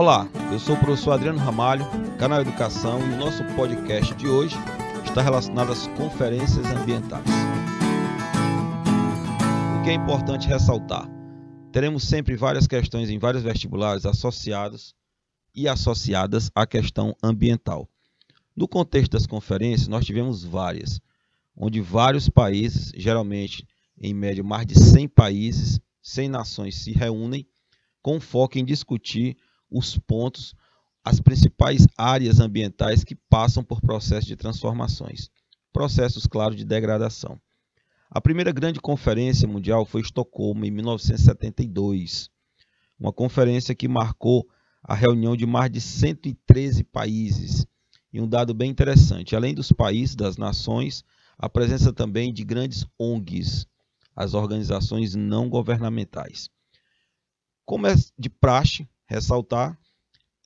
Olá, eu sou o professor Adriano Ramalho, canal Educação, e o nosso podcast de hoje está relacionado às conferências ambientais. O que é importante ressaltar? Teremos sempre várias questões em vários vestibulares associadas e associadas à questão ambiental. No contexto das conferências, nós tivemos várias, onde vários países, geralmente em média mais de 100 países, 100 nações se reúnem com foco em discutir os pontos, as principais áreas ambientais que passam por processos de transformações, processos, claro, de degradação. A primeira grande conferência mundial foi Estocolmo, em 1972, uma conferência que marcou a reunião de mais de 113 países. E um dado bem interessante: além dos países, das nações, a presença também de grandes ONGs, as organizações não governamentais. Como é de praxe ressaltar,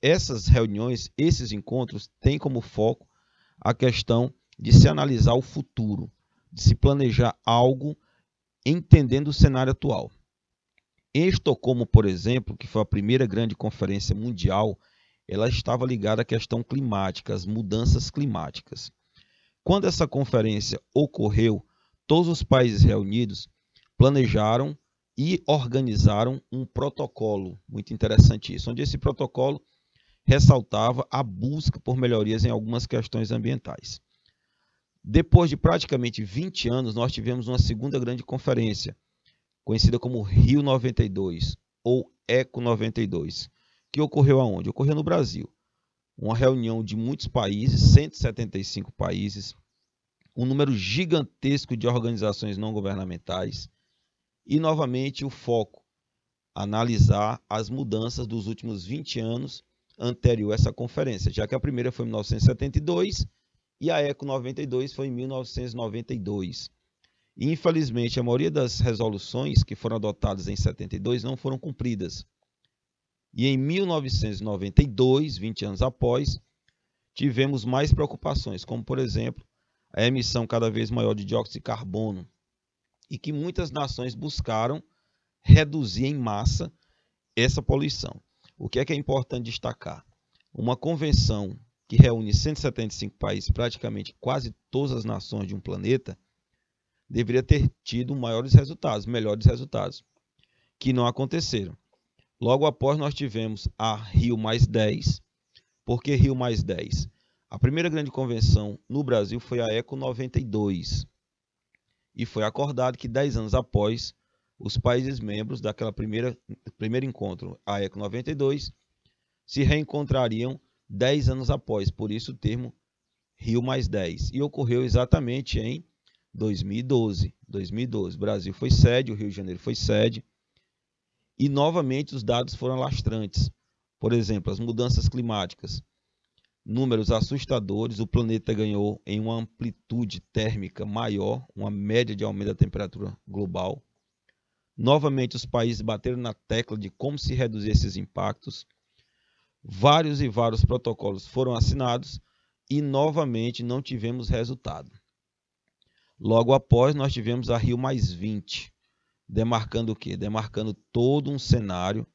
essas reuniões, esses encontros têm como foco a questão de se analisar o futuro, de se planejar algo entendendo o cenário atual. Em Estocolmo, por exemplo, que foi a primeira grande conferência mundial, ela estava ligada à questão climática, às mudanças climáticas. Quando essa conferência ocorreu, todos os países reunidos planejaram e organizaram um protocolo muito interessante isso, onde esse protocolo ressaltava a busca por melhorias em algumas questões ambientais. Depois de praticamente 20 anos, nós tivemos uma segunda grande conferência, conhecida como Rio 92 ou Eco 92, que ocorreu aonde? Ocorreu no Brasil. Uma reunião de muitos países, 175 países, um número gigantesco de organizações não governamentais, e novamente o foco analisar as mudanças dos últimos 20 anos anterior a essa conferência, já que a primeira foi em 1972 e a ECO 92 foi em 1992. E, infelizmente, a maioria das resoluções que foram adotadas em 72 não foram cumpridas. E em 1992, 20 anos após, tivemos mais preocupações, como, por exemplo, a emissão cada vez maior de dióxido de carbono, e que muitas nações buscaram reduzir em massa essa poluição. O que é que é importante destacar? Uma convenção que reúne 175 países, praticamente quase todas as nações de um planeta, deveria ter tido maiores resultados, melhores resultados, que não aconteceram. Logo após nós tivemos a Rio mais 10. Por que Rio mais 10? A primeira grande convenção no Brasil foi a Eco 92, e foi acordado que 10 anos após os países membros daquela primeira primeiro encontro, a ECO 92, se reencontrariam 10 anos após, por isso o termo Rio mais 10. E ocorreu exatamente em 2012. 2012, o Brasil foi sede, o Rio de Janeiro foi sede. E novamente os dados foram lastrantes. Por exemplo, as mudanças climáticas números assustadores. O planeta ganhou em uma amplitude térmica maior, uma média de aumento da temperatura global. Novamente, os países bateram na tecla de como se reduzir esses impactos. Vários e vários protocolos foram assinados e novamente não tivemos resultado. Logo após, nós tivemos a Rio mais 20, demarcando o quê? Demarcando todo um cenário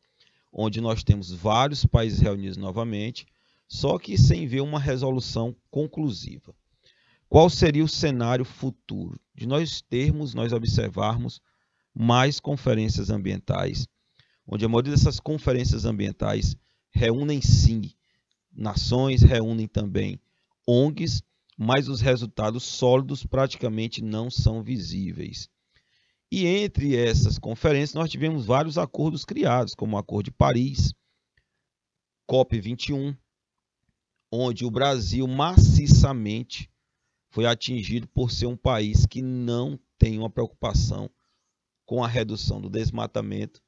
onde nós temos vários países reunidos novamente só que sem ver uma resolução conclusiva. Qual seria o cenário futuro? De nós termos, nós observarmos mais conferências ambientais, onde a maioria dessas conferências ambientais reúnem sim nações, reúnem também ONGs, mas os resultados sólidos praticamente não são visíveis. E entre essas conferências nós tivemos vários acordos criados, como o Acordo de Paris, COP21, onde o Brasil maciçamente foi atingido por ser um país que não tem uma preocupação com a redução do desmatamento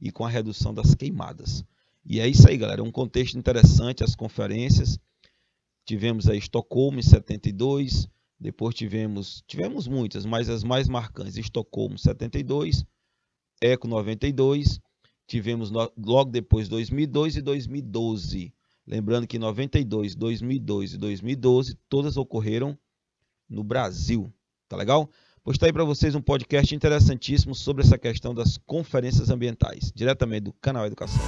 e com a redução das queimadas. E é isso aí, galera. Um contexto interessante, as conferências. Tivemos aí Estocolmo em 72, depois tivemos, tivemos muitas, mas as mais marcantes, Estocolmo 72, Eco 92, tivemos logo depois 2002 e 2012. Lembrando que 92, 2002 e 2012 todas ocorreram no Brasil. Tá legal? Pois tá aí para vocês um podcast interessantíssimo sobre essa questão das conferências ambientais, diretamente do canal Educação.